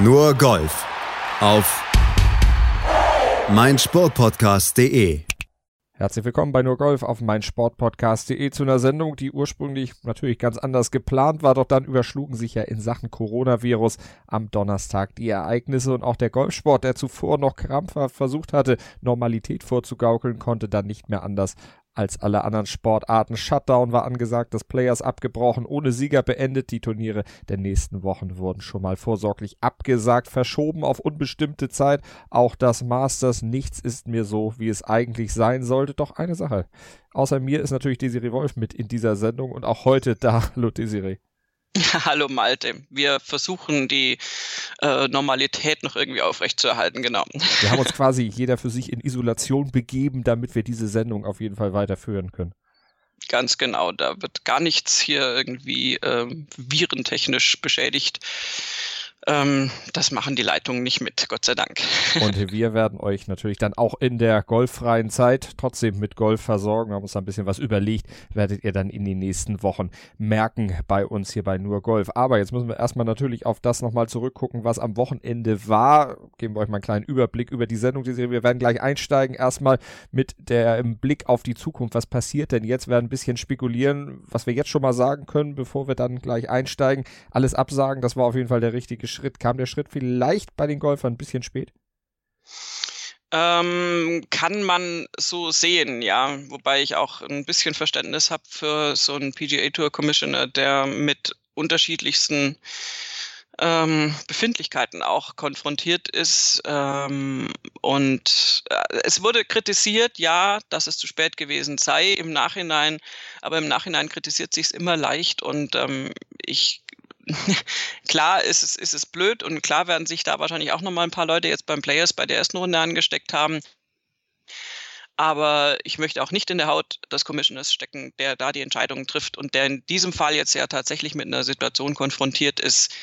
Nur Golf auf meinsportpodcast.de. Herzlich willkommen bei Nur Golf auf meinsportpodcast.de zu einer Sendung, die ursprünglich natürlich ganz anders geplant war, doch dann überschlugen sich ja in Sachen Coronavirus am Donnerstag die Ereignisse und auch der Golfsport, der zuvor noch krampfhaft versucht hatte, Normalität vorzugaukeln, konnte dann nicht mehr anders als alle anderen Sportarten. Shutdown war angesagt, das Players abgebrochen, ohne Sieger beendet. Die Turniere der nächsten Wochen wurden schon mal vorsorglich abgesagt, verschoben auf unbestimmte Zeit. Auch das Masters, nichts ist mir so, wie es eigentlich sein sollte. Doch eine Sache. Außer mir ist natürlich Desiree Wolf mit in dieser Sendung und auch heute da. Hallo Desiree. Hallo Malte. Wir versuchen die äh, Normalität noch irgendwie aufrechtzuerhalten, genau. Wir haben uns quasi jeder für sich in Isolation begeben, damit wir diese Sendung auf jeden Fall weiterführen können. Ganz genau, da wird gar nichts hier irgendwie äh, virentechnisch beschädigt. Ähm, das machen die Leitungen nicht mit, Gott sei Dank. Und wir werden euch natürlich dann auch in der golffreien Zeit trotzdem mit Golf versorgen. Wir haben uns da ein bisschen was überlegt, werdet ihr dann in den nächsten Wochen merken bei uns hier bei Nur Golf. Aber jetzt müssen wir erstmal natürlich auf das nochmal zurückgucken, was am Wochenende war. Geben wir euch mal einen kleinen Überblick über die Sendung. Wir werden gleich einsteigen. Erstmal mit dem Blick auf die Zukunft. Was passiert denn jetzt? Wir werden ein bisschen spekulieren, was wir jetzt schon mal sagen können, bevor wir dann gleich einsteigen. Alles absagen, das war auf jeden Fall der richtige Schritt? Kam der Schritt vielleicht bei den Golfern ein bisschen spät? Ähm, kann man so sehen, ja. Wobei ich auch ein bisschen Verständnis habe für so einen PGA Tour Commissioner, der mit unterschiedlichsten ähm, Befindlichkeiten auch konfrontiert ist. Ähm, und äh, es wurde kritisiert, ja, dass es zu spät gewesen sei im Nachhinein, aber im Nachhinein kritisiert sich es immer leicht und ähm, ich klar ist es, ist es blöd und klar werden sich da wahrscheinlich auch nochmal ein paar Leute jetzt beim Players bei der ersten Runde angesteckt haben. Aber ich möchte auch nicht in der Haut des Commissioners stecken, der da die Entscheidungen trifft und der in diesem Fall jetzt ja tatsächlich mit einer Situation konfrontiert ist,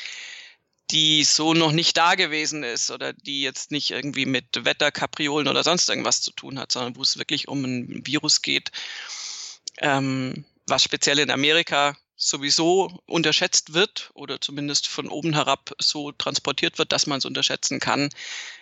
die so noch nicht da gewesen ist oder die jetzt nicht irgendwie mit Wetterkapriolen oder sonst irgendwas zu tun hat, sondern wo es wirklich um ein Virus geht, ähm, was speziell in Amerika sowieso unterschätzt wird oder zumindest von oben herab so transportiert wird, dass man es unterschätzen kann.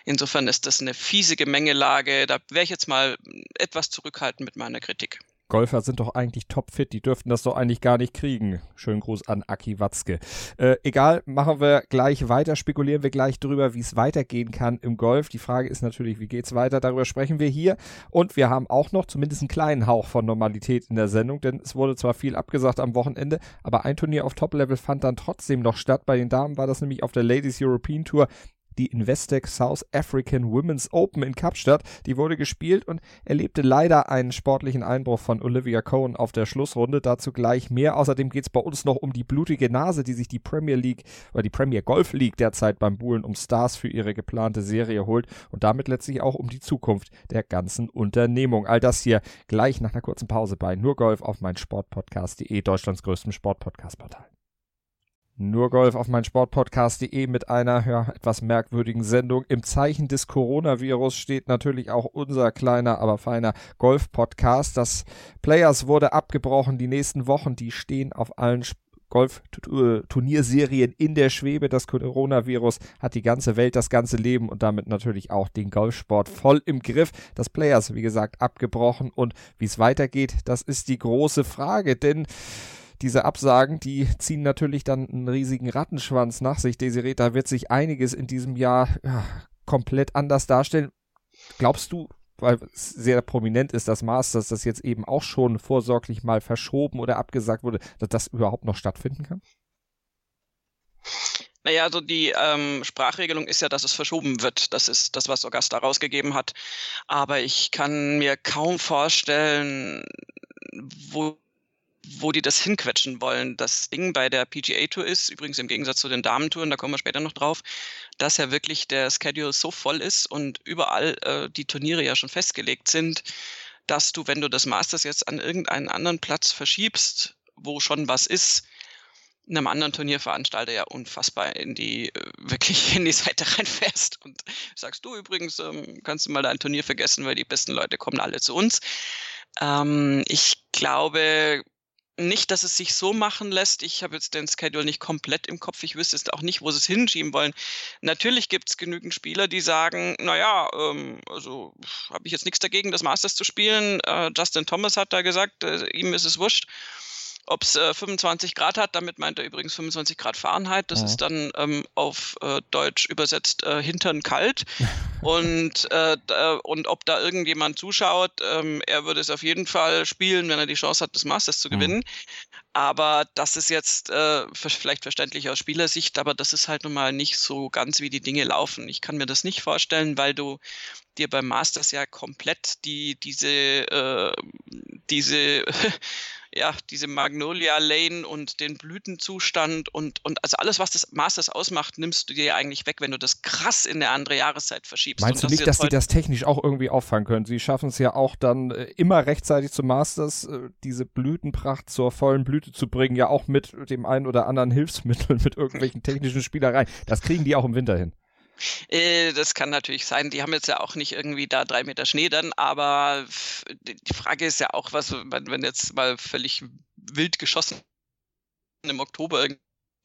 Insofern ist das eine fiese Gemengelage. Da wäre ich jetzt mal etwas zurückhaltend mit meiner Kritik. Golfer sind doch eigentlich topfit, die dürften das doch eigentlich gar nicht kriegen. Schönen Gruß an Aki Watzke. Äh, egal, machen wir gleich weiter, spekulieren wir gleich drüber, wie es weitergehen kann im Golf. Die Frage ist natürlich, wie geht's weiter? Darüber sprechen wir hier. Und wir haben auch noch zumindest einen kleinen Hauch von Normalität in der Sendung, denn es wurde zwar viel abgesagt am Wochenende, aber ein Turnier auf Top-Level fand dann trotzdem noch statt. Bei den Damen war das nämlich auf der Ladies European Tour die Investec South African Women's Open in Kapstadt. Die wurde gespielt und erlebte leider einen sportlichen Einbruch von Olivia Cohen auf der Schlussrunde. Dazu gleich mehr. Außerdem geht es bei uns noch um die blutige Nase, die sich die Premier League oder die Premier Golf League derzeit beim Buhlen um Stars für ihre geplante Serie holt und damit letztlich auch um die Zukunft der ganzen Unternehmung. All das hier gleich nach einer kurzen Pause bei Nur Golf auf mein Sportpodcast.de, Deutschlands größtem Sportpodcast-Portal. Nur Golf auf mein Sportpodcast.de mit einer ja, etwas merkwürdigen Sendung. Im Zeichen des Coronavirus steht natürlich auch unser kleiner, aber feiner Golf-Podcast. Das Players wurde abgebrochen. Die nächsten Wochen, die stehen auf allen Golf-Turnierserien in der Schwebe. Das Coronavirus hat die ganze Welt, das ganze Leben und damit natürlich auch den Golfsport voll im Griff. Das Players, wie gesagt, abgebrochen und wie es weitergeht, das ist die große Frage, denn diese Absagen, die ziehen natürlich dann einen riesigen Rattenschwanz nach sich. Desiree, da wird sich einiges in diesem Jahr ja, komplett anders darstellen. Glaubst du, weil es sehr prominent ist, das Masters, das jetzt eben auch schon vorsorglich mal verschoben oder abgesagt wurde, dass das überhaupt noch stattfinden kann? Naja, also die ähm, Sprachregelung ist ja, dass es verschoben wird. Das ist das, was Augusta rausgegeben hat. Aber ich kann mir kaum vorstellen, wo wo die das hinquetschen wollen. Das Ding bei der PGA Tour ist, übrigens im Gegensatz zu den Damentouren, da kommen wir später noch drauf, dass ja wirklich der Schedule so voll ist und überall äh, die Turniere ja schon festgelegt sind, dass du, wenn du das Masters jetzt an irgendeinen anderen Platz verschiebst, wo schon was ist, einem anderen Turnierveranstalter ja unfassbar in die, äh, wirklich in die Seite reinfährst und sagst du übrigens, ähm, kannst du mal dein Turnier vergessen, weil die besten Leute kommen alle zu uns. Ähm, ich glaube, nicht, dass es sich so machen lässt. Ich habe jetzt den Schedule nicht komplett im Kopf. Ich wüsste jetzt auch nicht, wo sie es hinschieben wollen. Natürlich gibt es genügend Spieler, die sagen, naja, ähm, also habe ich jetzt nichts dagegen, das Masters zu spielen. Äh, Justin Thomas hat da gesagt, äh, ihm ist es wurscht ob es äh, 25 Grad hat. Damit meint er übrigens 25 Grad Fahrenheit. Das ja. ist dann ähm, auf äh, Deutsch übersetzt äh, hintern kalt. und, äh, und ob da irgendjemand zuschaut, ähm, er würde es auf jeden Fall spielen, wenn er die Chance hat, das Masters zu gewinnen. Mhm. Aber das ist jetzt äh, vielleicht verständlich aus Spielersicht, aber das ist halt nun mal nicht so ganz, wie die Dinge laufen. Ich kann mir das nicht vorstellen, weil du dir beim Masters ja komplett die, diese, äh, diese ja, diese Magnolia Lane und den Blütenzustand und, und also alles, was das Masters ausmacht, nimmst du dir eigentlich weg, wenn du das krass in eine andere Jahreszeit verschiebst. Meinst du nicht, dass sie das technisch auch irgendwie auffangen können? Sie schaffen es ja auch dann äh, immer rechtzeitig zum Masters, äh, diese Blütenpracht zur vollen Blüte zu bringen, ja auch mit dem einen oder anderen Hilfsmittel, mit irgendwelchen technischen Spielereien. Das kriegen die auch im Winter hin. Äh, das kann natürlich sein. Die haben jetzt ja auch nicht irgendwie da drei Meter Schnee dann, aber die Frage ist ja auch, was, wenn jetzt mal völlig wild geschossen im Oktober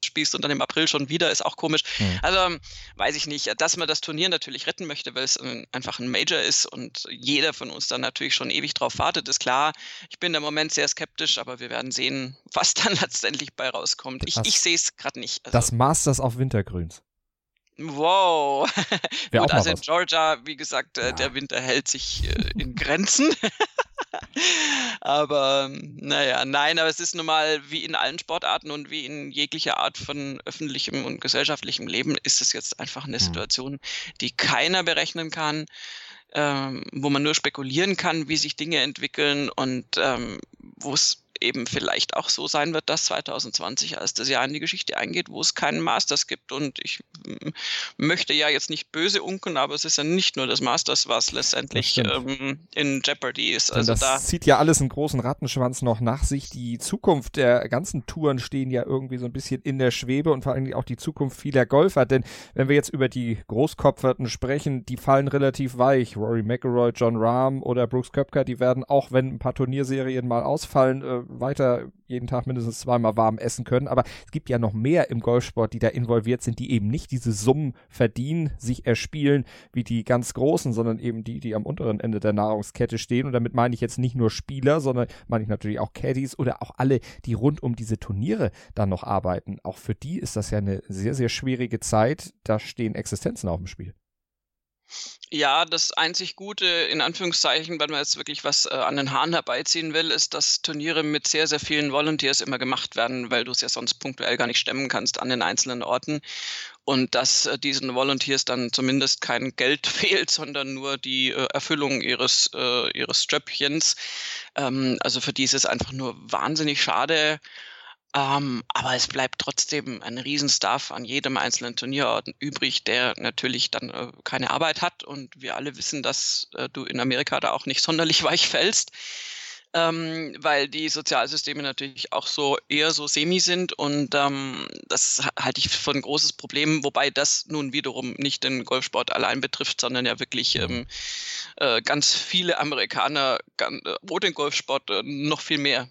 spielst und dann im April schon wieder, ist auch komisch. Mhm. Also weiß ich nicht, dass man das Turnier natürlich retten möchte, weil es einfach ein Major ist und jeder von uns dann natürlich schon ewig drauf wartet, ist klar. Ich bin im Moment sehr skeptisch, aber wir werden sehen, was dann letztendlich bei rauskommt. Ich, ich sehe es gerade nicht. Also, das Masters auf Wintergrüns. Wow. Gut, also in Georgia, wie gesagt, äh, ja. der Winter hält sich äh, in Grenzen. aber naja, nein, aber es ist nun mal wie in allen Sportarten und wie in jeglicher Art von öffentlichem und gesellschaftlichem Leben ist es jetzt einfach eine hm. Situation, die keiner berechnen kann. Ähm, wo man nur spekulieren kann, wie sich Dinge entwickeln und ähm, wo es eben vielleicht auch so sein wird, dass 2020 als das Jahr in die Geschichte eingeht, wo es keinen Masters gibt. Und ich möchte ja jetzt nicht böse unken, aber es ist ja nicht nur das Masters, was letztendlich ähm, in Jeopardy ist. Also das da zieht ja alles einen großen Rattenschwanz noch nach sich. Die Zukunft der ganzen Touren stehen ja irgendwie so ein bisschen in der Schwebe und vor allem auch die Zukunft vieler Golfer. Denn wenn wir jetzt über die Großkopferten sprechen, die fallen relativ weich. Rory McIlroy, John Rahm oder Brooks Köpker, die werden auch, wenn ein paar Turnierserien mal ausfallen, äh, weiter jeden Tag mindestens zweimal warm essen können. Aber es gibt ja noch mehr im Golfsport, die da involviert sind, die eben nicht diese Summen verdienen, sich erspielen wie die ganz Großen, sondern eben die, die am unteren Ende der Nahrungskette stehen. Und damit meine ich jetzt nicht nur Spieler, sondern meine ich natürlich auch Caddies oder auch alle, die rund um diese Turniere dann noch arbeiten. Auch für die ist das ja eine sehr, sehr schwierige Zeit. Da stehen Existenzen auf dem Spiel. Ja, das einzig Gute, in Anführungszeichen, wenn man jetzt wirklich was äh, an den Haaren herbeiziehen will, ist, dass Turniere mit sehr, sehr vielen Volunteers immer gemacht werden, weil du es ja sonst punktuell gar nicht stemmen kannst an den einzelnen Orten. Und dass äh, diesen Volunteers dann zumindest kein Geld fehlt, sondern nur die äh, Erfüllung ihres, äh, ihres Ströppchens. Ähm, also für die ist es einfach nur wahnsinnig schade. Ähm, aber es bleibt trotzdem ein Riesenstaff an jedem einzelnen Turnierort übrig, der natürlich dann äh, keine Arbeit hat. Und wir alle wissen, dass äh, du in Amerika da auch nicht sonderlich weich fällst, ähm, weil die Sozialsysteme natürlich auch so eher so semi sind. Und ähm, das halte ich für ein großes Problem, wobei das nun wiederum nicht den Golfsport allein betrifft, sondern ja wirklich ähm, äh, ganz viele Amerikaner, ganz, äh, wo den Golfsport äh, noch viel mehr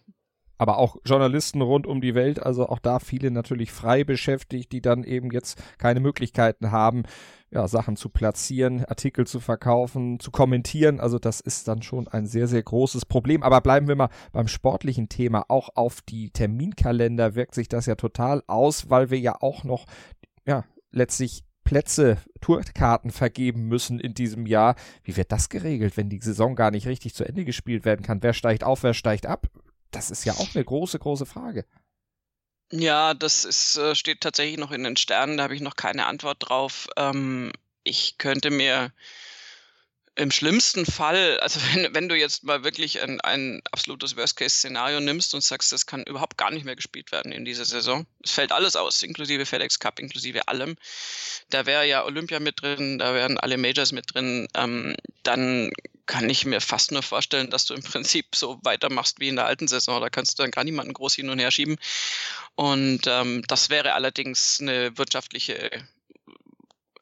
aber auch Journalisten rund um die Welt, also auch da viele natürlich frei beschäftigt, die dann eben jetzt keine Möglichkeiten haben, ja, Sachen zu platzieren, Artikel zu verkaufen, zu kommentieren. Also das ist dann schon ein sehr, sehr großes Problem. Aber bleiben wir mal beim sportlichen Thema. Auch auf die Terminkalender wirkt sich das ja total aus, weil wir ja auch noch, ja, letztlich Plätze, Tourkarten vergeben müssen in diesem Jahr. Wie wird das geregelt, wenn die Saison gar nicht richtig zu Ende gespielt werden kann? Wer steigt auf, wer steigt ab? Das ist ja auch eine große, große Frage. Ja, das ist, äh, steht tatsächlich noch in den Sternen, da habe ich noch keine Antwort drauf. Ähm, ich könnte mir im schlimmsten Fall, also wenn, wenn du jetzt mal wirklich ein, ein absolutes Worst-Case-Szenario nimmst und sagst, das kann überhaupt gar nicht mehr gespielt werden in dieser Saison, es fällt alles aus, inklusive FedEx Cup, inklusive allem, da wäre ja Olympia mit drin, da wären alle Majors mit drin, ähm, dann kann ich mir fast nur vorstellen, dass du im Prinzip so weitermachst wie in der alten Saison. Da kannst du dann gar niemanden groß hin und her schieben. Und ähm, das wäre allerdings eine wirtschaftliche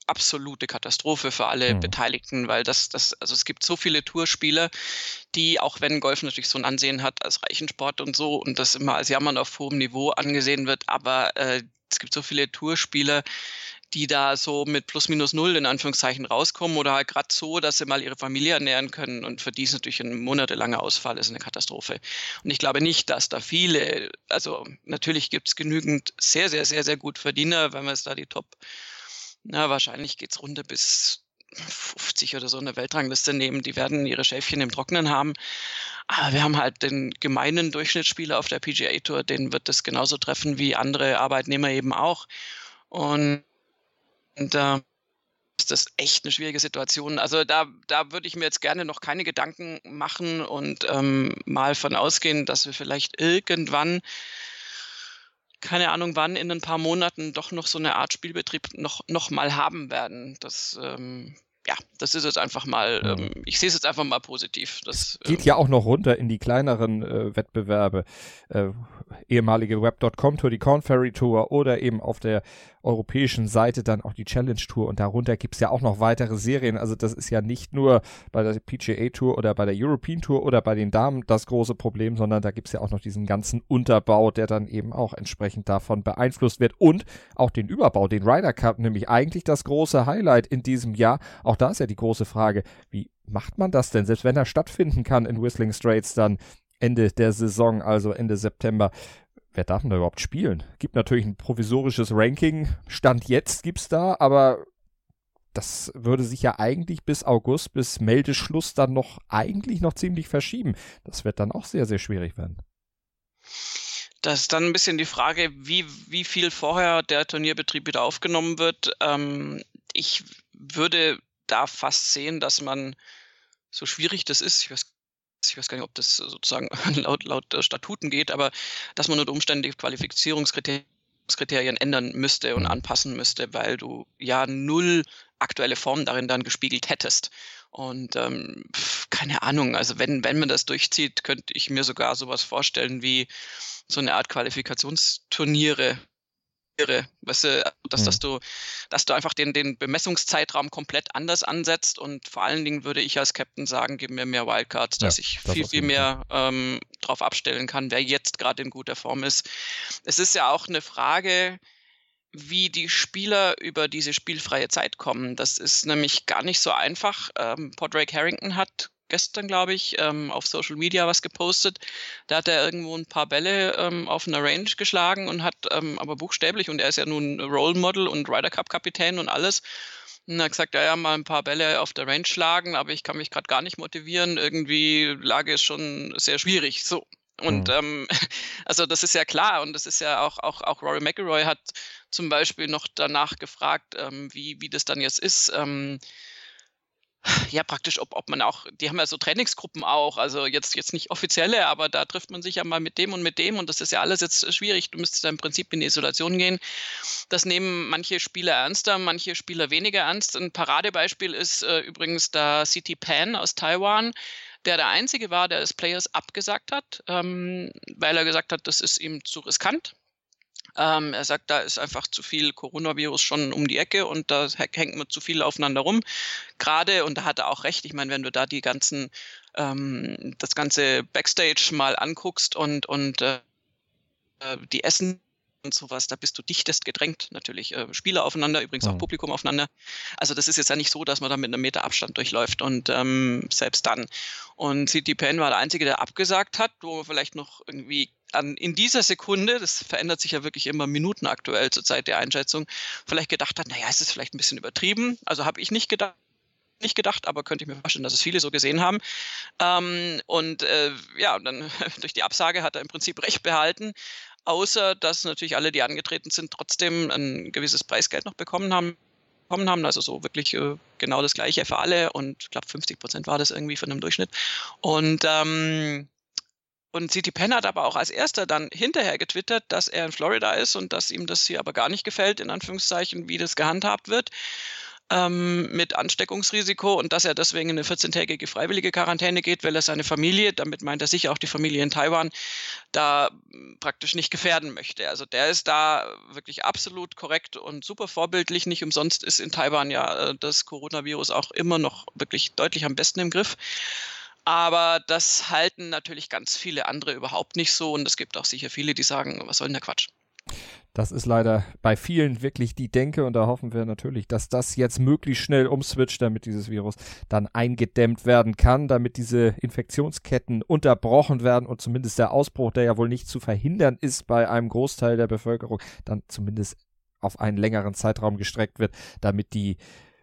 absolute Katastrophe für alle mhm. Beteiligten, weil das, das, also es gibt so viele Tourspieler, die, auch wenn Golf natürlich so ein Ansehen hat als Reichensport und so und das immer als Jammern auf hohem Niveau angesehen wird, aber äh, es gibt so viele Tourspieler, die da so mit plus minus null in Anführungszeichen rauskommen oder halt gerade so, dass sie mal ihre Familie ernähren können und für die ist natürlich ein monatelanger Ausfall ist eine Katastrophe. Und ich glaube nicht, dass da viele, also natürlich gibt es genügend sehr, sehr, sehr, sehr gut Verdiener, wenn wir es da die Top, na wahrscheinlich geht es runter bis 50 oder so eine Weltrangliste nehmen, die werden ihre Schäfchen im Trocknen haben. Aber wir haben halt den gemeinen Durchschnittsspieler auf der PGA Tour, den wird das genauso treffen wie andere Arbeitnehmer eben auch. Und und da ist das echt eine schwierige Situation. Also da, da würde ich mir jetzt gerne noch keine Gedanken machen und ähm, mal von ausgehen, dass wir vielleicht irgendwann, keine Ahnung wann, in ein paar Monaten doch noch so eine Art Spielbetrieb noch, noch mal haben werden. Das ähm, ja, das ist jetzt einfach mal, mhm. ähm, ich sehe es jetzt einfach mal positiv. Das, Geht ähm, ja auch noch runter in die kleineren äh, Wettbewerbe. Äh, ehemalige Web.com Tour, die Corn Ferry Tour oder eben auf der europäischen Seite dann auch die Challenge Tour und darunter gibt es ja auch noch weitere Serien. Also das ist ja nicht nur bei der PGA Tour oder bei der European Tour oder bei den Damen das große Problem, sondern da gibt es ja auch noch diesen ganzen Unterbau, der dann eben auch entsprechend davon beeinflusst wird und auch den Überbau, den Ryder Cup, nämlich eigentlich das große Highlight in diesem Jahr. Auch da ist ja die große Frage, wie macht man das denn, selbst wenn er stattfinden kann in Whistling Straits dann Ende der Saison, also Ende September wer darf denn da überhaupt spielen? Gibt natürlich ein provisorisches Ranking. Stand jetzt gibt's da, aber das würde sich ja eigentlich bis August, bis Meldeschluss dann noch eigentlich noch ziemlich verschieben. Das wird dann auch sehr, sehr schwierig werden. Das ist dann ein bisschen die Frage, wie, wie viel vorher der Turnierbetrieb wieder aufgenommen wird. Ähm, ich würde da fast sehen, dass man, so schwierig das ist, ich weiß ich weiß gar nicht, ob das sozusagen laut, laut Statuten geht, aber dass man unter Umständen die Qualifizierungskriterien ändern müsste und mhm. anpassen müsste, weil du ja null aktuelle Form darin dann gespiegelt hättest. Und ähm, keine Ahnung, also wenn, wenn man das durchzieht, könnte ich mir sogar sowas vorstellen wie so eine Art Qualifikationsturniere weißt du, dass, mhm. dass du, dass du einfach den, den Bemessungszeitraum komplett anders ansetzt und vor allen Dingen würde ich als Captain sagen, gib mir mehr Wildcards, dass ja, ich das viel, viel mehr ähm, drauf abstellen kann, wer jetzt gerade in guter Form ist. Es ist ja auch eine Frage, wie die Spieler über diese spielfreie Zeit kommen. Das ist nämlich gar nicht so einfach. Ähm, Podrake Harrington hat gestern, glaube ich, ähm, auf Social Media was gepostet. Da hat er irgendwo ein paar Bälle ähm, auf einer Range geschlagen und hat ähm, aber buchstäblich, und er ist ja nun Role Model und Ryder Cup Kapitän und alles. Und er hat gesagt, ja, ja, mal ein paar Bälle auf der Range schlagen, aber ich kann mich gerade gar nicht motivieren. Irgendwie Lage ist schon sehr schwierig. So. Und mhm. ähm, also das ist ja klar und das ist ja auch, auch, auch Rory McIlroy hat zum Beispiel noch danach gefragt, ähm, wie, wie das dann jetzt ist. Ähm, ja, praktisch, ob, ob man auch, die haben ja so Trainingsgruppen auch, also jetzt, jetzt nicht offizielle, aber da trifft man sich ja mal mit dem und mit dem und das ist ja alles jetzt schwierig. Du müsstest da im Prinzip in die Isolation gehen. Das nehmen manche Spieler ernster, manche Spieler weniger ernst. Ein Paradebeispiel ist äh, übrigens der City Pan aus Taiwan, der der Einzige war, der das Players abgesagt hat, ähm, weil er gesagt hat, das ist ihm zu riskant. Ähm, er sagt, da ist einfach zu viel Coronavirus schon um die Ecke und da hängt man zu viel aufeinander rum. Gerade, und da hat er auch recht, ich meine, wenn du da die ganzen, ähm, das ganze Backstage mal anguckst und, und äh, die Essen und sowas, da bist du dichtest gedrängt, natürlich. Äh, Spieler aufeinander, übrigens auch mhm. Publikum aufeinander. Also das ist jetzt ja nicht so, dass man da mit einem Meter Abstand durchläuft und ähm, selbst dann. Und CT Penn war der Einzige, der abgesagt hat, wo man vielleicht noch irgendwie an, in dieser Sekunde, das verändert sich ja wirklich immer minutenaktuell zur Zeit der Einschätzung, vielleicht gedacht hat, naja, es ist vielleicht ein bisschen übertrieben. Also habe ich nicht gedacht nicht gedacht, aber könnte ich mir vorstellen, dass es viele so gesehen haben. Ähm, und äh, ja, dann durch die Absage hat er im Prinzip Recht behalten, außer dass natürlich alle, die angetreten sind, trotzdem ein gewisses Preisgeld noch bekommen haben. Bekommen haben, also so wirklich äh, genau das gleiche für alle und ich glaube 50 Prozent war das irgendwie von einem Durchschnitt. Und ähm, und CT Penn hat aber auch als erster dann hinterher getwittert, dass er in Florida ist und dass ihm das hier aber gar nicht gefällt, in Anführungszeichen, wie das gehandhabt wird. ähm, mit Ansteckungsrisiko und dass er deswegen in eine 14-tägige freiwillige Quarantäne geht, weil er seine Familie, damit meint er sicher auch die Familie in Taiwan, da praktisch nicht gefährden möchte. Also der ist da wirklich absolut korrekt und super vorbildlich. Nicht umsonst ist in Taiwan ja äh, das Coronavirus auch immer noch wirklich deutlich am besten im Griff. Aber das halten natürlich ganz viele andere überhaupt nicht so. Und es gibt auch sicher viele, die sagen, was soll denn der Quatsch? Das ist leider bei vielen wirklich die Denke und da hoffen wir natürlich, dass das jetzt möglichst schnell umswitcht, damit dieses Virus dann eingedämmt werden kann, damit diese Infektionsketten unterbrochen werden und zumindest der Ausbruch, der ja wohl nicht zu verhindern ist bei einem Großteil der Bevölkerung, dann zumindest auf einen längeren Zeitraum gestreckt wird, damit die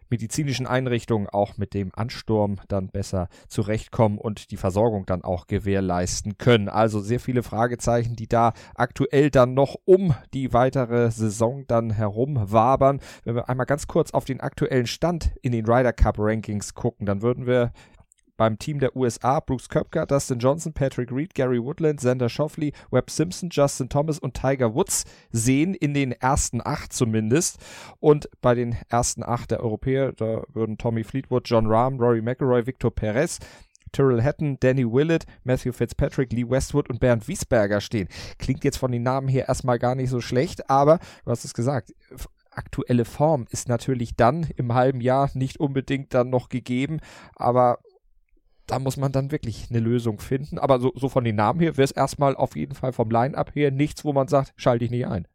medizinischen Einrichtungen auch mit dem Ansturm dann besser zurechtkommen und die Versorgung dann auch gewährleisten können. Also sehr viele Fragezeichen, die da aktuell dann noch um die weitere Saison dann herum wabern. Wenn wir einmal ganz kurz auf den aktuellen Stand in den Ryder Cup Rankings gucken, dann würden wir beim Team der USA Brooks Köpker, Dustin Johnson, Patrick Reed, Gary Woodland, Xander Shoffley, Webb Simpson, Justin Thomas und Tiger Woods sehen, in den ersten acht zumindest. Und bei den ersten acht der Europäer, da würden Tommy Fleetwood, John Rahm, Rory McIlroy, Victor Perez, Tyrrell Hatton, Danny Willett, Matthew Fitzpatrick, Lee Westwood und Bernd Wiesberger stehen. Klingt jetzt von den Namen her erstmal gar nicht so schlecht, aber du hast es gesagt, aktuelle Form ist natürlich dann im halben Jahr nicht unbedingt dann noch gegeben, aber da muss man dann wirklich eine Lösung finden. Aber so, so von den Namen her wäre es erstmal auf jeden Fall vom Line-Up her nichts, wo man sagt, schalte ich nicht ein.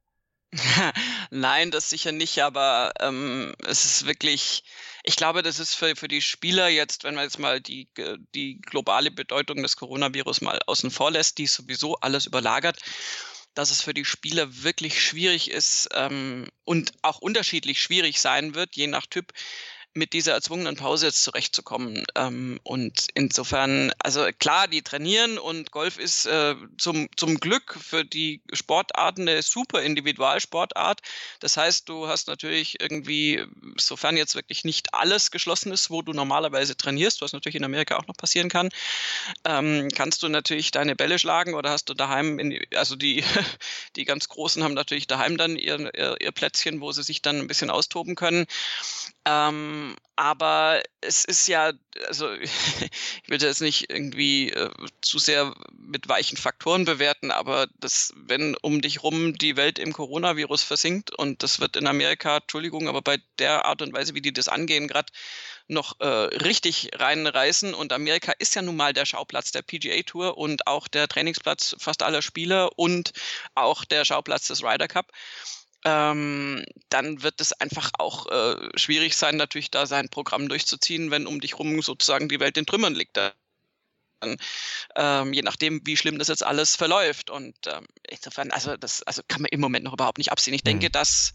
Nein, das sicher nicht, aber ähm, es ist wirklich, ich glaube, das ist für, für die Spieler jetzt, wenn man jetzt mal die, die globale Bedeutung des Coronavirus mal außen vor lässt, die sowieso alles überlagert, dass es für die Spieler wirklich schwierig ist ähm, und auch unterschiedlich schwierig sein wird, je nach Typ, mit dieser erzwungenen Pause jetzt zurechtzukommen. Ähm, und insofern, also klar, die trainieren und Golf ist äh, zum, zum Glück für die Sportarten eine super Individualsportart. Das heißt, du hast natürlich irgendwie, sofern jetzt wirklich nicht alles geschlossen ist, wo du normalerweise trainierst, was natürlich in Amerika auch noch passieren kann, ähm, kannst du natürlich deine Bälle schlagen oder hast du daheim, in, also die, die ganz Großen haben natürlich daheim dann ihr, ihr, ihr Plätzchen, wo sie sich dann ein bisschen austoben können. Ähm, aber es ist ja, also ich will das nicht irgendwie äh, zu sehr mit weichen Faktoren bewerten, aber das, wenn um dich rum die Welt im Coronavirus versinkt und das wird in Amerika, Entschuldigung, aber bei der Art und Weise, wie die das angehen, gerade noch äh, richtig reinreißen. Und Amerika ist ja nun mal der Schauplatz der PGA Tour und auch der Trainingsplatz fast aller Spieler und auch der Schauplatz des Ryder Cup ähm, dann wird es einfach auch äh, schwierig sein, natürlich da sein Programm durchzuziehen, wenn um dich rum sozusagen die Welt in Trümmern liegt. Dann, ähm, je nachdem, wie schlimm das jetzt alles verläuft. Und ähm, insofern, also das also kann man im Moment noch überhaupt nicht absehen. Ich denke, mhm. dass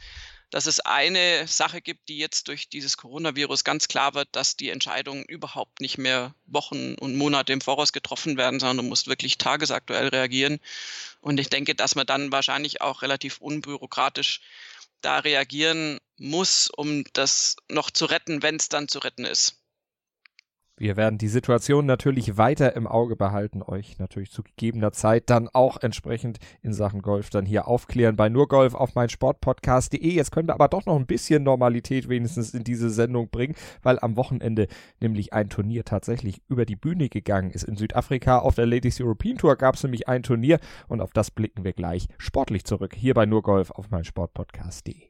dass es eine Sache gibt, die jetzt durch dieses Coronavirus ganz klar wird, dass die Entscheidungen überhaupt nicht mehr Wochen und Monate im Voraus getroffen werden, sondern du musst wirklich tagesaktuell reagieren. Und ich denke, dass man dann wahrscheinlich auch relativ unbürokratisch da reagieren muss, um das noch zu retten, wenn es dann zu retten ist. Wir werden die Situation natürlich weiter im Auge behalten, euch natürlich zu gegebener Zeit dann auch entsprechend in Sachen Golf dann hier aufklären bei nur Golf auf mein Sportpodcast.de. Jetzt können wir aber doch noch ein bisschen Normalität wenigstens in diese Sendung bringen, weil am Wochenende nämlich ein Turnier tatsächlich über die Bühne gegangen ist. In Südafrika auf der Ladies European Tour gab es nämlich ein Turnier und auf das blicken wir gleich sportlich zurück hier bei nur Golf auf mein Sportpodcast.de.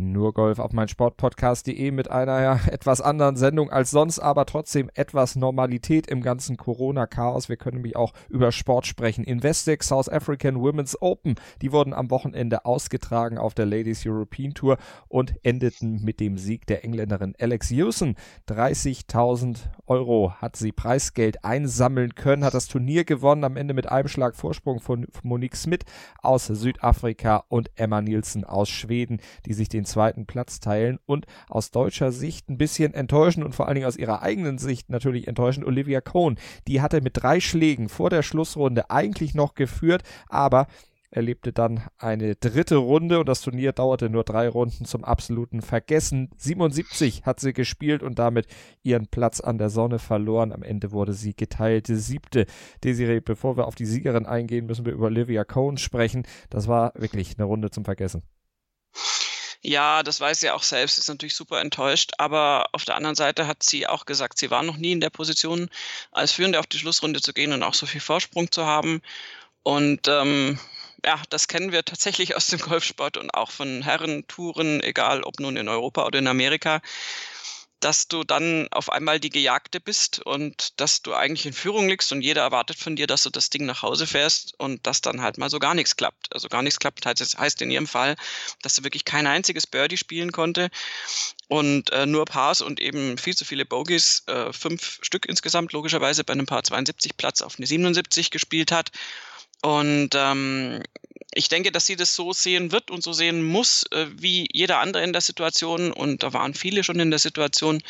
Nur Golf auf mein Sportpodcast.de mit einer ja, etwas anderen Sendung als sonst, aber trotzdem etwas Normalität im ganzen Corona-Chaos. Wir können nämlich auch über Sport sprechen. Investec South African Women's Open, die wurden am Wochenende ausgetragen auf der Ladies European Tour und endeten mit dem Sieg der Engländerin Alex Hewson. 30.000 Euro hat sie Preisgeld einsammeln können, hat das Turnier gewonnen, am Ende mit einem Schlag Vorsprung von Monique Smith aus Südafrika und Emma Nielsen aus Schweden, die sich den zweiten Platz teilen. Und aus deutscher Sicht ein bisschen enttäuschend und vor allen Dingen aus ihrer eigenen Sicht natürlich enttäuschend Olivia Cohn. Die hatte mit drei Schlägen vor der Schlussrunde eigentlich noch geführt, aber erlebte dann eine dritte Runde und das Turnier dauerte nur drei Runden zum absoluten Vergessen. 77 hat sie gespielt und damit ihren Platz an der Sonne verloren. Am Ende wurde sie geteilte siebte. Desiree, bevor wir auf die Siegerin eingehen, müssen wir über Olivia Cohn sprechen. Das war wirklich eine Runde zum Vergessen. Ja, das weiß sie auch selbst, ist natürlich super enttäuscht. Aber auf der anderen Seite hat sie auch gesagt, sie war noch nie in der Position, als Führende auf die Schlussrunde zu gehen und auch so viel Vorsprung zu haben. Und ähm, ja, das kennen wir tatsächlich aus dem Golfsport und auch von Herrentouren, egal ob nun in Europa oder in Amerika dass du dann auf einmal die Gejagte bist und dass du eigentlich in Führung liegst und jeder erwartet von dir, dass du das Ding nach Hause fährst und dass dann halt mal so gar nichts klappt. Also gar nichts klappt heißt, heißt in ihrem Fall, dass sie wirklich kein einziges Birdie spielen konnte und äh, nur Pars und eben viel zu viele Bogies, äh, fünf Stück insgesamt logischerweise bei einem Paar 72 Platz auf eine 77 gespielt hat. Und ähm, ich denke, dass sie das so sehen wird und so sehen muss, äh, wie jeder andere in der Situation. Und da waren viele schon in der Situation,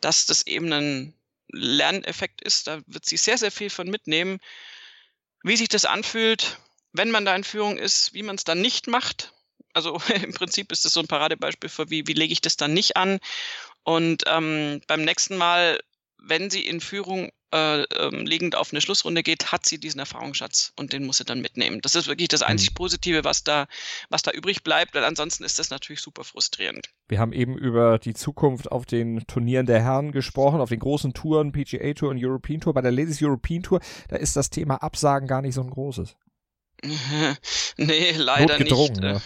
dass das eben ein Lerneffekt ist. Da wird sie sehr, sehr viel von mitnehmen, wie sich das anfühlt, wenn man da in Führung ist, wie man es dann nicht macht. Also im Prinzip ist das so ein Paradebeispiel für, wie, wie lege ich das dann nicht an. Und ähm, beim nächsten Mal, wenn sie in Führung äh, ähm, liegend auf eine Schlussrunde geht, hat sie diesen Erfahrungsschatz und den muss sie dann mitnehmen. Das ist wirklich das einzig mhm. Positive, was da, was da übrig bleibt, weil ansonsten ist das natürlich super frustrierend. Wir haben eben über die Zukunft auf den Turnieren der Herren gesprochen, auf den großen Touren, PGA Tour und European Tour. Bei der Ladies European Tour, da ist das Thema Absagen gar nicht so ein großes. nee, leider nicht. Ja.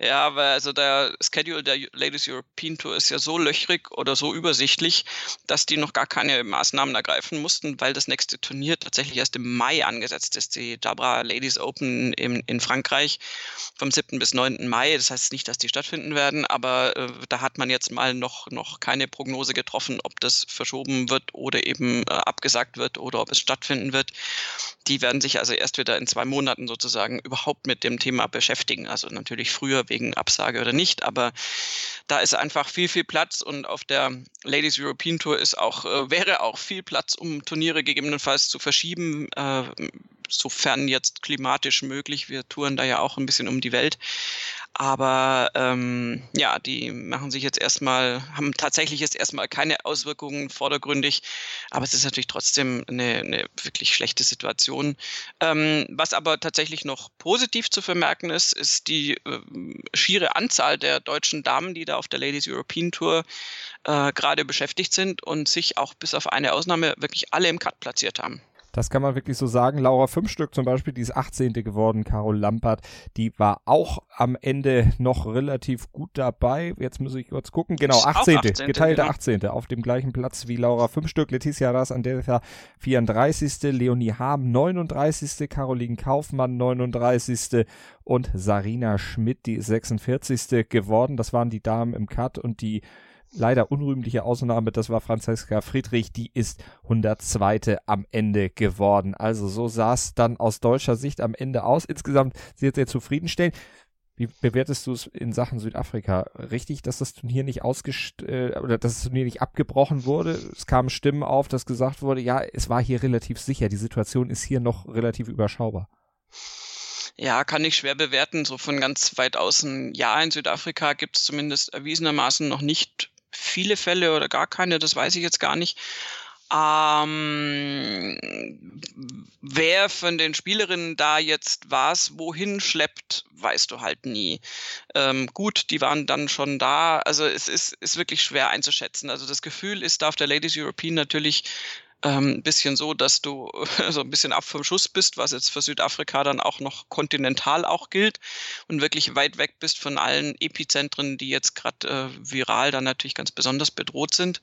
Ja, aber also der Schedule der Ladies European Tour ist ja so löchrig oder so übersichtlich, dass die noch gar keine Maßnahmen ergreifen mussten, weil das nächste Turnier tatsächlich erst im Mai angesetzt ist. Die Jabra Ladies Open in, in Frankreich vom 7. bis 9. Mai. Das heißt nicht, dass die stattfinden werden, aber äh, da hat man jetzt mal noch, noch keine Prognose getroffen, ob das verschoben wird oder eben äh, abgesagt wird oder ob es stattfinden wird. Die werden sich also erst wieder in zwei Monaten sozusagen überhaupt mit dem Thema beschäftigen. Also natürlich früher wegen Absage oder nicht, aber da ist einfach viel, viel Platz und auf der Ladies European Tour ist auch, äh, wäre auch viel Platz, um Turniere gegebenenfalls zu verschieben, äh, sofern jetzt klimatisch möglich. Wir touren da ja auch ein bisschen um die Welt. Aber ähm, ja, die machen sich jetzt erstmal, haben tatsächlich jetzt erstmal keine Auswirkungen vordergründig. Aber es ist natürlich trotzdem eine, eine wirklich schlechte Situation. Ähm, was aber tatsächlich noch positiv zu vermerken ist, ist die äh, schiere Anzahl der deutschen Damen, die da auf der Ladies European Tour äh, gerade beschäftigt sind und sich auch bis auf eine Ausnahme wirklich alle im Cut platziert haben. Das kann man wirklich so sagen. Laura Fünfstück zum Beispiel, die ist 18. geworden. Carol Lampert, die war auch am Ende noch relativ gut dabei. Jetzt muss ich kurz gucken. Genau, 18. 18. Geteilte genau. 18. Auf dem gleichen Platz wie Laura Fünfstück. Letizia Ras Andelta 34. Leonie Ham 39. Caroline Kaufmann 39. Und Sarina Schmidt, die ist 46. geworden. Das waren die Damen im Cut und die leider unrühmliche Ausnahme, das war Franziska Friedrich, die ist 102. am Ende geworden. Also so sah es dann aus deutscher Sicht am Ende aus. Insgesamt sehr, sehr zufriedenstellend. Wie bewertest du es in Sachen Südafrika? Richtig, dass das Turnier nicht ausgest äh, oder dass das Turnier nicht abgebrochen wurde? Es kamen Stimmen auf, dass gesagt wurde, ja, es war hier relativ sicher. Die Situation ist hier noch relativ überschaubar. Ja, kann ich schwer bewerten. So von ganz weit außen. Ja, in Südafrika gibt es zumindest erwiesenermaßen noch nicht viele Fälle oder gar keine, das weiß ich jetzt gar nicht. Ähm, wer von den Spielerinnen da jetzt was wohin schleppt, weißt du halt nie. Ähm, gut, die waren dann schon da. Also es ist, ist wirklich schwer einzuschätzen. Also das Gefühl ist da auf der Ladies European natürlich ähm, ein bisschen so, dass du so ein bisschen ab vom Schuss bist, was jetzt für Südafrika dann auch noch kontinental auch gilt und wirklich weit weg bist von allen Epizentren, die jetzt gerade äh, viral dann natürlich ganz besonders bedroht sind.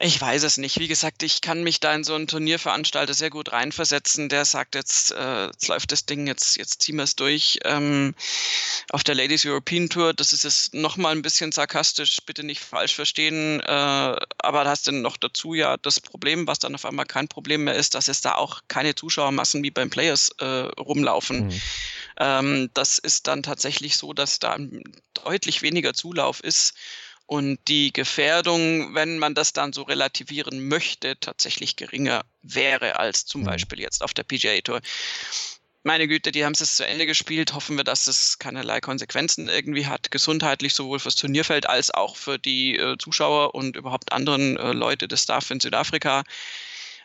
Ich weiß es nicht. Wie gesagt, ich kann mich da in so einen Turnierveranstalter sehr gut reinversetzen. Der sagt jetzt, äh, jetzt läuft das Ding, jetzt, jetzt ziehen wir es durch. Ähm, auf der Ladies European Tour, das ist jetzt nochmal ein bisschen sarkastisch, bitte nicht falsch verstehen. Äh, aber da hast du noch dazu ja das Problem, was dann auf einmal kein Problem mehr ist, dass es da auch keine Zuschauermassen wie beim Players äh, rumlaufen. Mhm. Ähm, das ist dann tatsächlich so, dass da deutlich weniger Zulauf ist und die Gefährdung, wenn man das dann so relativieren möchte, tatsächlich geringer wäre als zum mhm. Beispiel jetzt auf der PGA Tour. Meine Güte, die haben es zu Ende gespielt. Hoffen wir, dass es keinerlei Konsequenzen irgendwie hat, gesundheitlich sowohl fürs Turnierfeld als auch für die äh, Zuschauer und überhaupt anderen äh, Leute des Staff in Südafrika.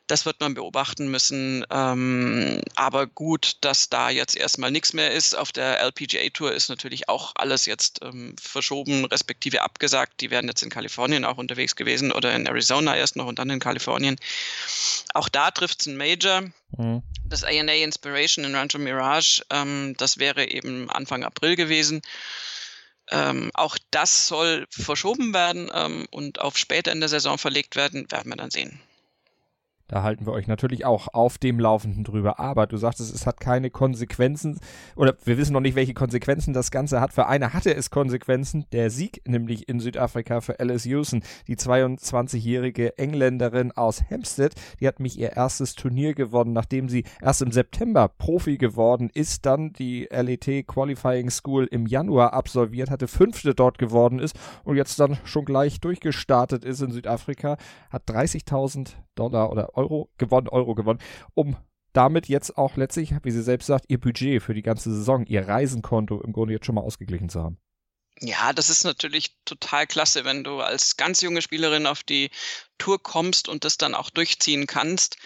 Das wird man beobachten müssen. Ähm, aber gut, dass da jetzt erstmal nichts mehr ist. Auf der LPGA Tour ist natürlich auch alles jetzt ähm, verschoben, respektive abgesagt. Die werden jetzt in Kalifornien auch unterwegs gewesen oder in Arizona erst noch und dann in Kalifornien. Auch da trifft es ein Major. Mhm. Das ANA Inspiration in Rancho Mirage, ähm, das wäre eben Anfang April gewesen. Ähm, auch das soll verschoben werden ähm, und auf später in der Saison verlegt werden, werden wir dann sehen. Da halten wir euch natürlich auch auf dem Laufenden drüber. Aber du sagtest, es hat keine Konsequenzen oder wir wissen noch nicht, welche Konsequenzen das Ganze hat. Für eine hatte es Konsequenzen. Der Sieg nämlich in Südafrika für Alice Houston, die 22-jährige Engländerin aus Hampstead. Die hat mich ihr erstes Turnier gewonnen, nachdem sie erst im September Profi geworden ist, dann die LET Qualifying School im Januar absolviert hatte, fünfte dort geworden ist und jetzt dann schon gleich durchgestartet ist in Südafrika, hat 30.000 Dollar oder Euro gewonnen, Euro gewonnen, um damit jetzt auch letztlich, wie sie selbst sagt, ihr Budget für die ganze Saison, ihr Reisenkonto im Grunde jetzt schon mal ausgeglichen zu haben. Ja, das ist natürlich total klasse, wenn du als ganz junge Spielerin auf die Tour kommst und das dann auch durchziehen kannst.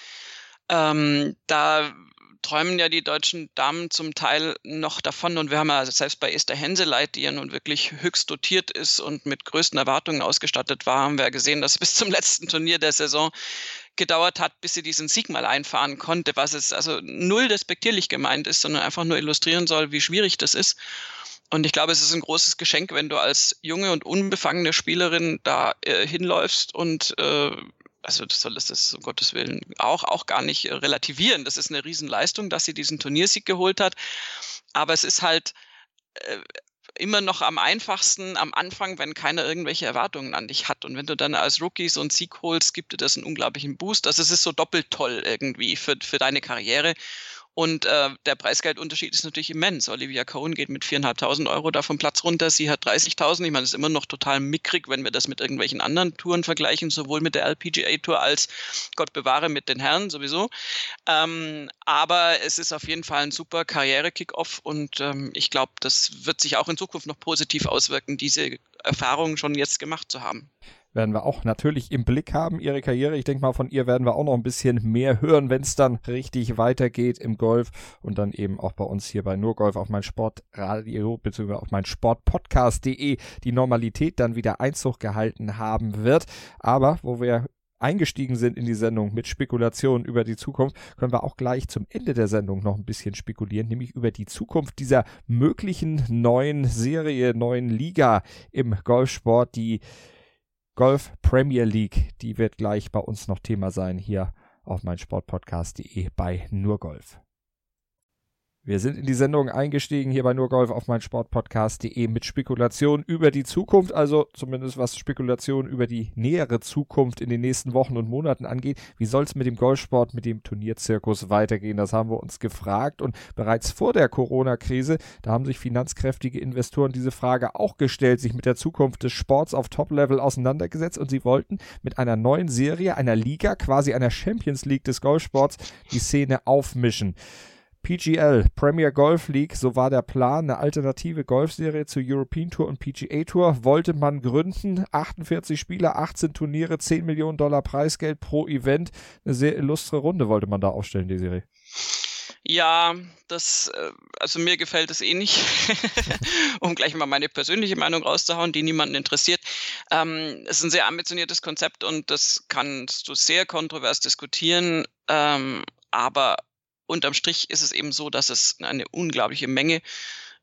Ähm, da träumen ja die deutschen Damen zum Teil noch davon. Und wir haben ja selbst bei Esther Henseleit, die ja nun wirklich höchst dotiert ist und mit größten Erwartungen ausgestattet war, haben wir gesehen, dass bis zum letzten Turnier der Saison gedauert hat, bis sie diesen Sieg mal einfahren konnte, was es also null despektierlich gemeint ist, sondern einfach nur illustrieren soll, wie schwierig das ist. Und ich glaube, es ist ein großes Geschenk, wenn du als junge und unbefangene Spielerin da äh, hinläufst und äh, also das soll es um Gottes Willen auch, auch gar nicht äh, relativieren. Das ist eine Riesenleistung, dass sie diesen Turniersieg geholt hat. Aber es ist halt äh, immer noch am einfachsten am Anfang, wenn keiner irgendwelche Erwartungen an dich hat. Und wenn du dann als Rookie so einen Sieg holst, gibt dir das einen unglaublichen Boost. Also es ist so doppelt toll irgendwie für, für deine Karriere. Und äh, der Preisgeldunterschied ist natürlich immens. Olivia Cohen geht mit 4.500 Euro da vom Platz runter. Sie hat 30.000. Ich meine, das ist immer noch total mickrig, wenn wir das mit irgendwelchen anderen Touren vergleichen, sowohl mit der LPGA Tour als, Gott bewahre, mit den Herren sowieso. Ähm, aber es ist auf jeden Fall ein super Karriere-Kickoff und ähm, ich glaube, das wird sich auch in Zukunft noch positiv auswirken, diese Erfahrung schon jetzt gemacht zu haben werden wir auch natürlich im Blick haben, ihre Karriere. Ich denke mal, von ihr werden wir auch noch ein bisschen mehr hören, wenn es dann richtig weitergeht im Golf und dann eben auch bei uns hier bei Nurgolf auf mein Sportradio bzw. auf mein Sportpodcast.de die Normalität dann wieder Einzug gehalten haben wird. Aber wo wir eingestiegen sind in die Sendung mit Spekulationen über die Zukunft, können wir auch gleich zum Ende der Sendung noch ein bisschen spekulieren, nämlich über die Zukunft dieser möglichen neuen Serie, neuen Liga im Golfsport, die Golf Premier League, die wird gleich bei uns noch Thema sein hier auf meinsportpodcast.de bei nur Golf. Wir sind in die Sendung eingestiegen hier bei Nurgolf auf mein Sportpodcast.de mit Spekulation über die Zukunft, also zumindest was Spekulation über die nähere Zukunft in den nächsten Wochen und Monaten angeht. Wie soll es mit dem Golfsport, mit dem Turnierzirkus weitergehen? Das haben wir uns gefragt und bereits vor der Corona-Krise, da haben sich finanzkräftige Investoren diese Frage auch gestellt, sich mit der Zukunft des Sports auf Top-Level auseinandergesetzt und sie wollten mit einer neuen Serie, einer Liga, quasi einer Champions League des Golfsports, die Szene aufmischen. PGL, Premier Golf League, so war der Plan, eine alternative Golfserie zur European Tour und PGA Tour, wollte man gründen. 48 Spieler, 18 Turniere, 10 Millionen Dollar Preisgeld pro Event. Eine sehr illustre Runde wollte man da aufstellen, die Serie. Ja, das, äh, also mir gefällt es eh nicht, um gleich mal meine persönliche Meinung rauszuhauen, die niemanden interessiert. Ähm, es ist ein sehr ambitioniertes Konzept und das kannst du sehr kontrovers diskutieren, ähm, aber unterm Strich ist es eben so, dass es eine unglaubliche Menge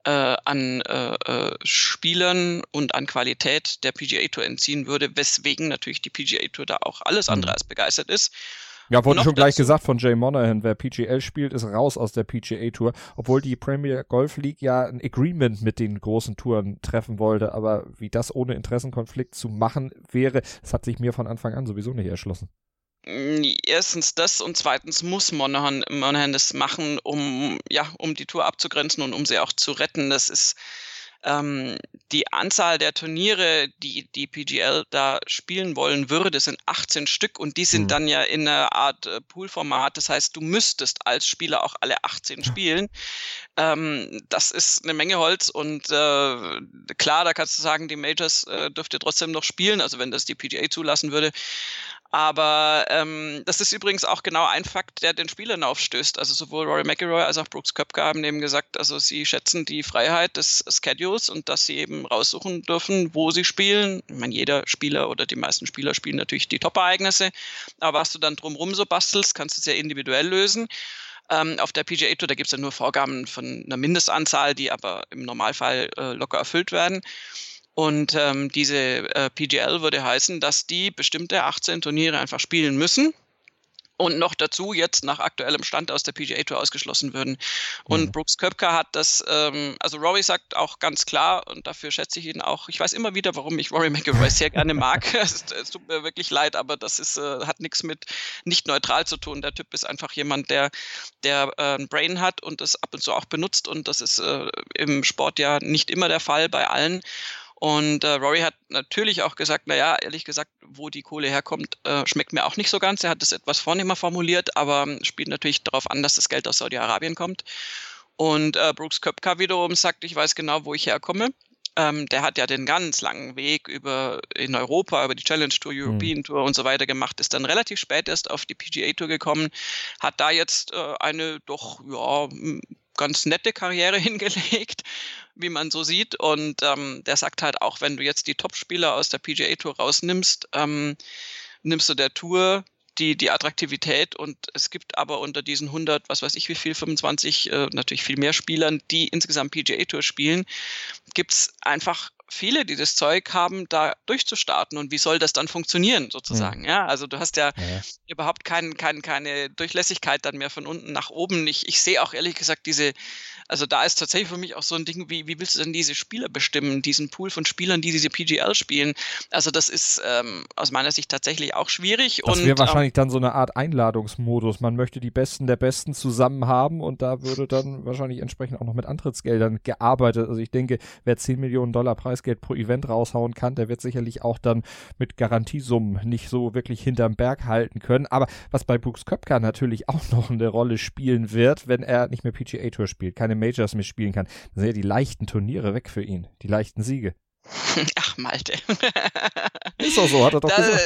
äh, an äh, äh Spielern und an Qualität der PGA Tour entziehen würde, weswegen natürlich die PGA Tour da auch alles andere mhm. als begeistert ist. Ja, wurde schon gleich gesagt von Jay Monahan, wer PGL spielt, ist raus aus der PGA Tour, obwohl die Premier Golf League ja ein Agreement mit den großen Touren treffen wollte, aber wie das ohne Interessenkonflikt zu machen wäre, das hat sich mir von Anfang an sowieso nicht erschlossen. Erstens das und zweitens muss Monahan, Monahan das machen, um, ja, um die Tour abzugrenzen und um sie auch zu retten. Das ist, ähm, die Anzahl der Turniere, die die PGL da spielen wollen würde, sind 18 Stück und die sind mhm. dann ja in einer Art äh, Poolformat. Das heißt, du müsstest als Spieler auch alle 18 spielen. Ähm, das ist eine Menge Holz und äh, klar, da kannst du sagen, die Majors äh, dürft ihr trotzdem noch spielen, also wenn das die PGA zulassen würde. Aber ähm, das ist übrigens auch genau ein Fakt, der den Spielern aufstößt. Also sowohl Rory McIlroy als auch Brooks Köpke haben eben gesagt, also sie schätzen die Freiheit des Schedules und dass sie eben raussuchen dürfen, wo sie spielen. Ich meine, jeder Spieler oder die meisten Spieler spielen natürlich die Top-Ereignisse. Aber was du dann drumherum so bastelst, kannst du sehr individuell lösen. Ähm, auf der PGA Tour, da gibt es ja nur Vorgaben von einer Mindestanzahl, die aber im Normalfall äh, locker erfüllt werden. Und ähm, diese äh, PGL würde heißen, dass die bestimmte 18 Turniere einfach spielen müssen und noch dazu jetzt nach aktuellem Stand aus der PGA Tour ausgeschlossen würden. Und mhm. Brooks Köpker hat das, ähm, also Rory sagt auch ganz klar, und dafür schätze ich ihn auch, ich weiß immer wieder, warum ich Rory McIlroy sehr gerne mag. es, es, tut mir wirklich leid, aber das ist, äh, hat nichts mit nicht neutral zu tun. Der Typ ist einfach jemand, der, der äh, ein Brain hat und das ab und zu auch benutzt und das ist äh, im Sport ja nicht immer der Fall bei allen. Und äh, Rory hat natürlich auch gesagt, naja, ehrlich gesagt, wo die Kohle herkommt, äh, schmeckt mir auch nicht so ganz. Er hat das etwas vornehmer formuliert, aber ähm, spielt natürlich darauf an, dass das Geld aus Saudi-Arabien kommt. Und äh, Brooks Köpka wiederum sagt, ich weiß genau, wo ich herkomme. Ähm, der hat ja den ganz langen Weg über in Europa, über die Challenge Tour, mhm. European. Tour und so weiter gemacht, ist dann relativ spät erst auf die PGA Tour gekommen, hat da jetzt äh, eine doch ja ganz nette Karriere hingelegt, wie man so sieht. Und ähm, der sagt halt auch, wenn du jetzt die Top-Spieler aus der PGA Tour rausnimmst, ähm, nimmst du der Tour die, die Attraktivität und es gibt aber unter diesen 100, was weiß ich wie viel, 25, äh, natürlich viel mehr Spielern, die insgesamt PGA Tour spielen, gibt es einfach viele, die das Zeug haben, da durchzustarten. Und wie soll das dann funktionieren, sozusagen? Mhm. Ja, also du hast ja, ja. überhaupt kein, kein, keine Durchlässigkeit dann mehr von unten nach oben. Ich, ich sehe auch ehrlich gesagt diese, also da ist tatsächlich für mich auch so ein Ding, wie, wie willst du denn diese Spieler bestimmen, diesen Pool von Spielern, die diese PGL spielen? Also das ist ähm, aus meiner Sicht tatsächlich auch schwierig. Das wäre ähm, wahrscheinlich ähm, dann so eine Art Einladungsmodus. Man möchte die Besten der Besten zusammen haben und da würde dann wahrscheinlich entsprechend auch noch mit Antrittsgeldern gearbeitet. Also ich denke, wer 10 Millionen Dollar Preisgeld pro Event raushauen kann, der wird sicherlich auch dann mit Garantiesummen nicht so wirklich hinterm Berg halten können. Aber was bei Brooks Köpker natürlich auch noch eine Rolle spielen wird, wenn er nicht mehr PGA Tour spielt, keine Majors mehr spielen kann, dann sind ja die leichten Turniere weg für ihn, die leichten Siege. Ach, Malte. Ist doch so, hat er doch da, gesagt.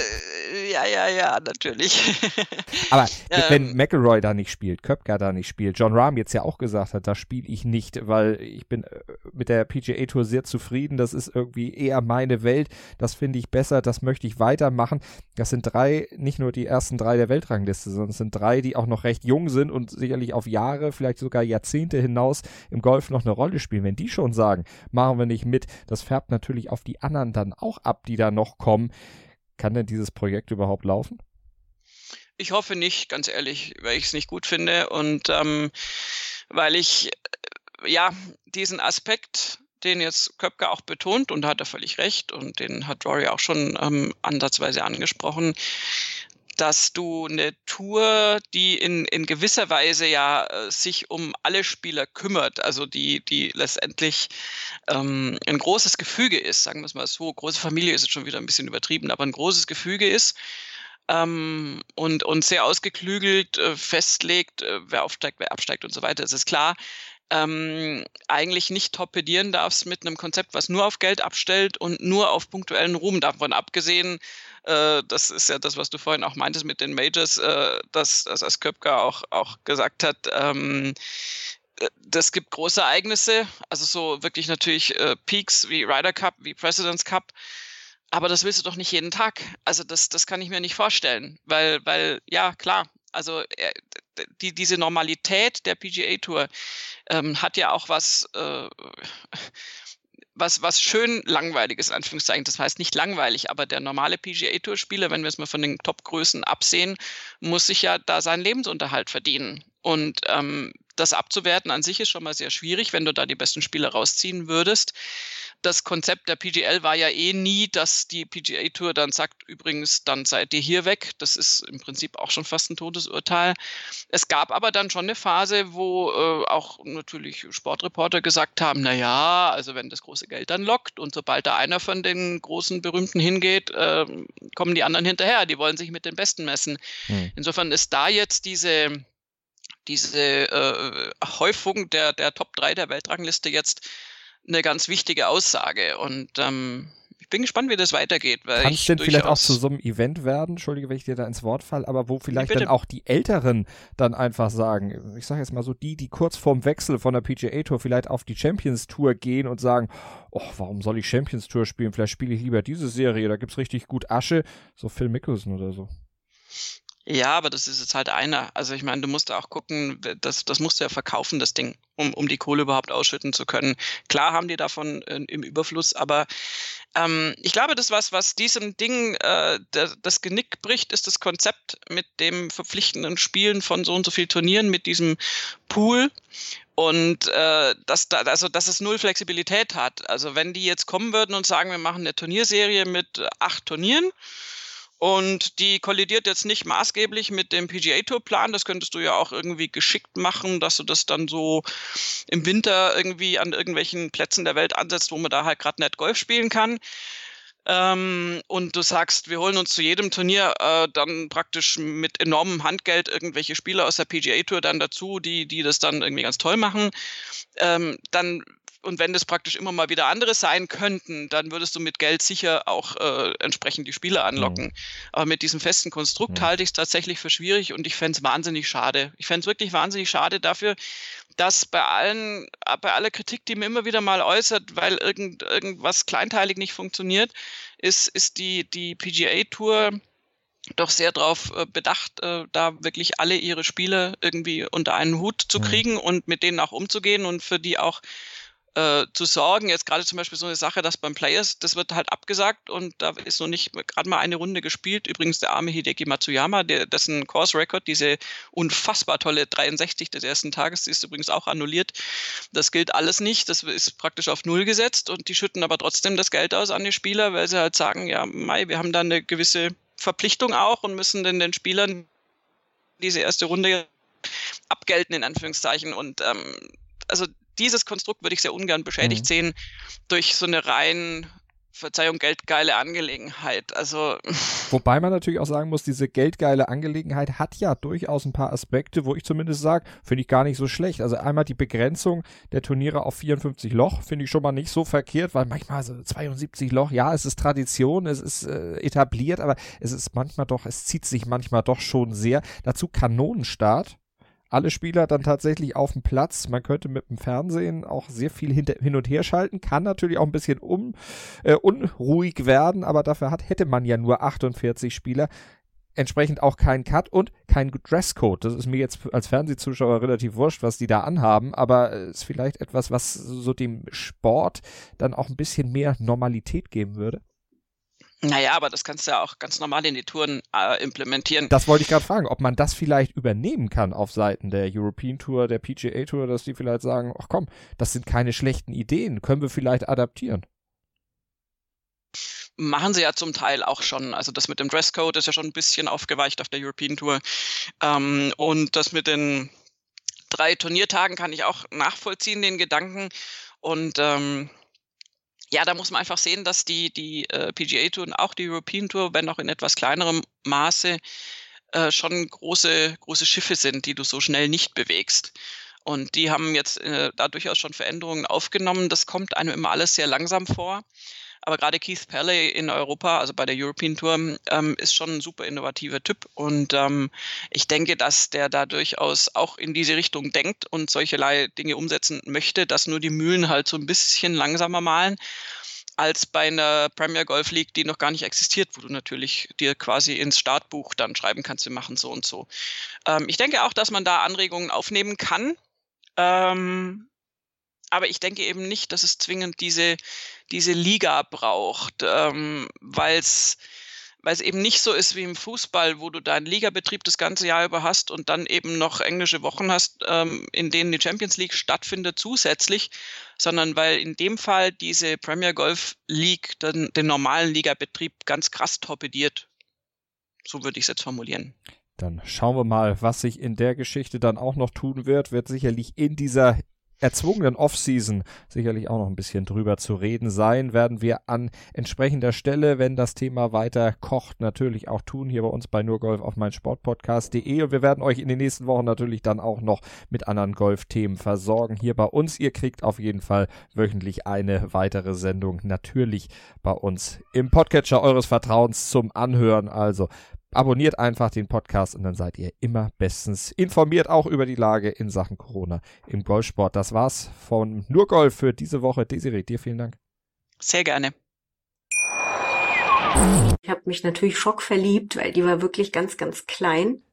Ja, ja, ja, natürlich. Aber ähm, wenn McElroy da nicht spielt, Köpker da nicht spielt, John Rahm jetzt ja auch gesagt hat, da spiele ich nicht, weil ich bin äh, mit der PGA Tour sehr zufrieden, das ist irgendwie eher meine Welt, das finde ich besser, das möchte ich weitermachen. Das sind drei, nicht nur die ersten drei der Weltrangliste, sondern es sind drei, die auch noch recht jung sind und sicherlich auf Jahre, vielleicht sogar Jahrzehnte hinaus im Golf noch eine Rolle spielen. Wenn die schon sagen, machen wir nicht mit, das färbt natürlich natürlich auf die anderen dann auch ab, die da noch kommen. Kann denn dieses Projekt überhaupt laufen? Ich hoffe nicht, ganz ehrlich, weil ich es nicht gut finde und ähm, weil ich äh, ja diesen Aspekt, den jetzt Köpke auch betont und da hat er völlig recht und den hat Rory auch schon ähm, ansatzweise angesprochen, dass du eine Tour, die in, in gewisser Weise ja äh, sich um alle Spieler kümmert, also die, die letztendlich ähm, ein großes Gefüge ist, sagen wir es mal so, große Familie ist jetzt schon wieder ein bisschen übertrieben, aber ein großes Gefüge ist, ähm, und, und sehr ausgeklügelt äh, festlegt, äh, wer aufsteigt, wer absteigt und so weiter. Es ist klar, ähm, eigentlich nicht torpedieren darfst mit einem Konzept, was nur auf Geld abstellt und nur auf punktuellen Ruhm. Davon abgesehen, äh, das ist ja das, was du vorhin auch meintest mit den Majors, äh, dass, dass das Köpker auch, auch gesagt hat, ähm, äh, das gibt große Ereignisse, also so wirklich natürlich äh, Peaks wie Ryder Cup, wie President's Cup. Aber das willst du doch nicht jeden Tag. Also das, das kann ich mir nicht vorstellen, weil, weil ja klar, also die, diese Normalität der PGA Tour ähm, hat ja auch was, äh, was, was schön langweiliges, in Anführungszeichen. Das heißt nicht langweilig, aber der normale PGA Tour Spieler, wenn wir es mal von den Top-Größen absehen, muss sich ja da seinen Lebensunterhalt verdienen. Und ähm, das abzuwerten an sich ist schon mal sehr schwierig, wenn du da die besten Spieler rausziehen würdest das Konzept der PGL war ja eh nie, dass die PGA Tour dann sagt, übrigens, dann seid ihr hier weg. Das ist im Prinzip auch schon fast ein Todesurteil. Es gab aber dann schon eine Phase, wo äh, auch natürlich Sportreporter gesagt haben, na ja, also wenn das große Geld dann lockt und sobald da einer von den großen Berühmten hingeht, äh, kommen die anderen hinterher. Die wollen sich mit den Besten messen. Hm. Insofern ist da jetzt diese diese äh, Häufung der, der Top 3 der Weltrangliste jetzt eine ganz wichtige Aussage. Und ähm, ich bin gespannt, wie das weitergeht. Kann es denn vielleicht auch zu so einem Event werden, entschuldige, wenn ich dir da ins Wort falle, aber wo vielleicht dann auch die Älteren dann einfach sagen, ich sage jetzt mal so, die, die kurz vorm Wechsel von der PGA Tour vielleicht auf die Champions Tour gehen und sagen, oh, warum soll ich Champions Tour spielen? Vielleicht spiele ich lieber diese Serie, da gibt es richtig gut Asche, so Phil Mickelson oder so. Ja, aber das ist jetzt halt einer. Also ich meine, du musst auch gucken, das, das musst du ja verkaufen, das Ding, um, um die Kohle überhaupt ausschütten zu können. Klar haben die davon äh, im Überfluss, aber ähm, ich glaube, das was, was diesem Ding äh, der, das Genick bricht, ist das Konzept mit dem verpflichtenden Spielen von so und so vielen Turnieren, mit diesem Pool. Und äh, dass, da, also, dass es null Flexibilität hat. Also wenn die jetzt kommen würden und sagen, wir machen eine Turnierserie mit acht Turnieren, und die kollidiert jetzt nicht maßgeblich mit dem PGA Tour Plan. Das könntest du ja auch irgendwie geschickt machen, dass du das dann so im Winter irgendwie an irgendwelchen Plätzen der Welt ansetzt, wo man da halt gerade nett Golf spielen kann. Ähm, und du sagst, wir holen uns zu jedem Turnier äh, dann praktisch mit enormem Handgeld irgendwelche Spieler aus der PGA Tour dann dazu, die, die das dann irgendwie ganz toll machen, ähm, dann und wenn das praktisch immer mal wieder andere sein könnten, dann würdest du mit Geld sicher auch äh, entsprechend die Spieler anlocken. Mhm. Aber mit diesem festen Konstrukt mhm. halte ich es tatsächlich für schwierig und ich fände es wahnsinnig schade. Ich fände es wirklich wahnsinnig schade dafür, dass bei allen, bei aller Kritik, die mir immer wieder mal äußert, weil irgend, irgendwas kleinteilig nicht funktioniert, ist, ist die, die PGA Tour doch sehr darauf äh, bedacht, äh, da wirklich alle ihre Spiele irgendwie unter einen Hut zu mhm. kriegen mhm. und mit denen auch umzugehen und für die auch äh, zu sorgen. Jetzt gerade zum Beispiel so eine Sache, dass beim Players, das wird halt abgesagt und da ist noch nicht gerade mal eine Runde gespielt. Übrigens der arme Hideki Matsuyama, der, dessen Course Record, diese unfassbar tolle 63 des ersten Tages, die ist übrigens auch annulliert. Das gilt alles nicht. Das ist praktisch auf Null gesetzt und die schütten aber trotzdem das Geld aus an die Spieler, weil sie halt sagen, ja, Mai, wir haben da eine gewisse Verpflichtung auch und müssen denn den Spielern diese erste Runde abgelten, in Anführungszeichen. Und ähm, also dieses Konstrukt würde ich sehr ungern beschädigt mhm. sehen durch so eine rein Verzeihung, geldgeile Angelegenheit. Also. Wobei man natürlich auch sagen muss, diese geldgeile Angelegenheit hat ja durchaus ein paar Aspekte, wo ich zumindest sage, finde ich gar nicht so schlecht. Also einmal die Begrenzung der Turniere auf 54 Loch, finde ich schon mal nicht so verkehrt, weil manchmal so 72 Loch, ja, es ist Tradition, es ist äh, etabliert, aber es ist manchmal doch, es zieht sich manchmal doch schon sehr. Dazu Kanonenstart alle Spieler dann tatsächlich auf dem Platz. Man könnte mit dem Fernsehen auch sehr viel hin und her schalten, kann natürlich auch ein bisschen um, äh, unruhig werden, aber dafür hat, hätte man ja nur 48 Spieler. Entsprechend auch kein Cut und kein Dresscode. Das ist mir jetzt als Fernsehzuschauer relativ wurscht, was die da anhaben, aber ist vielleicht etwas, was so dem Sport dann auch ein bisschen mehr Normalität geben würde. Naja, aber das kannst du ja auch ganz normal in die Touren äh, implementieren. Das wollte ich gerade fragen, ob man das vielleicht übernehmen kann auf Seiten der European Tour, der PGA Tour, dass die vielleicht sagen, ach komm, das sind keine schlechten Ideen, können wir vielleicht adaptieren. Machen sie ja zum Teil auch schon. Also das mit dem Dresscode ist ja schon ein bisschen aufgeweicht auf der European Tour. Ähm, und das mit den drei Turniertagen kann ich auch nachvollziehen, den Gedanken. Und ähm, ja, da muss man einfach sehen, dass die, die äh, PGA Tour und auch die European Tour, wenn auch in etwas kleinerem Maße, äh, schon große, große Schiffe sind, die du so schnell nicht bewegst. Und die haben jetzt äh, da durchaus schon Veränderungen aufgenommen. Das kommt einem immer alles sehr langsam vor. Aber gerade Keith Pelley in Europa, also bei der European Tour, ähm, ist schon ein super innovativer Typ. Und ähm, ich denke, dass der da durchaus auch in diese Richtung denkt und solcherlei Dinge umsetzen möchte, dass nur die Mühlen halt so ein bisschen langsamer malen als bei einer Premier Golf League, die noch gar nicht existiert, wo du natürlich dir quasi ins Startbuch dann schreiben kannst, wir machen so und so. Ähm, ich denke auch, dass man da Anregungen aufnehmen kann. Ähm, aber ich denke eben nicht, dass es zwingend diese, diese Liga braucht, ähm, weil es eben nicht so ist wie im Fußball, wo du deinen Ligabetrieb das ganze Jahr über hast und dann eben noch englische Wochen hast, ähm, in denen die Champions League stattfindet zusätzlich, sondern weil in dem Fall diese Premier Golf League den, den normalen Ligabetrieb ganz krass torpediert. So würde ich es jetzt formulieren. Dann schauen wir mal, was sich in der Geschichte dann auch noch tun wird. Wird sicherlich in dieser erzwungenen Offseason sicherlich auch noch ein bisschen drüber zu reden sein, werden wir an entsprechender Stelle, wenn das Thema weiter kocht, natürlich auch tun, hier bei uns bei nurgolf auf mein Sportpodcast.de und wir werden euch in den nächsten Wochen natürlich dann auch noch mit anderen Golfthemen versorgen hier bei uns. Ihr kriegt auf jeden Fall wöchentlich eine weitere Sendung natürlich bei uns im Podcatcher eures Vertrauens zum Anhören. Also abonniert einfach den Podcast und dann seid ihr immer bestens informiert, auch über die Lage in Sachen Corona im Golfsport. Das war's von Nur Golf für diese Woche. Desiree, dir vielen Dank. Sehr gerne. Ich habe mich natürlich schockverliebt, weil die war wirklich ganz, ganz klein.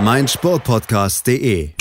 meinsportpodcast.de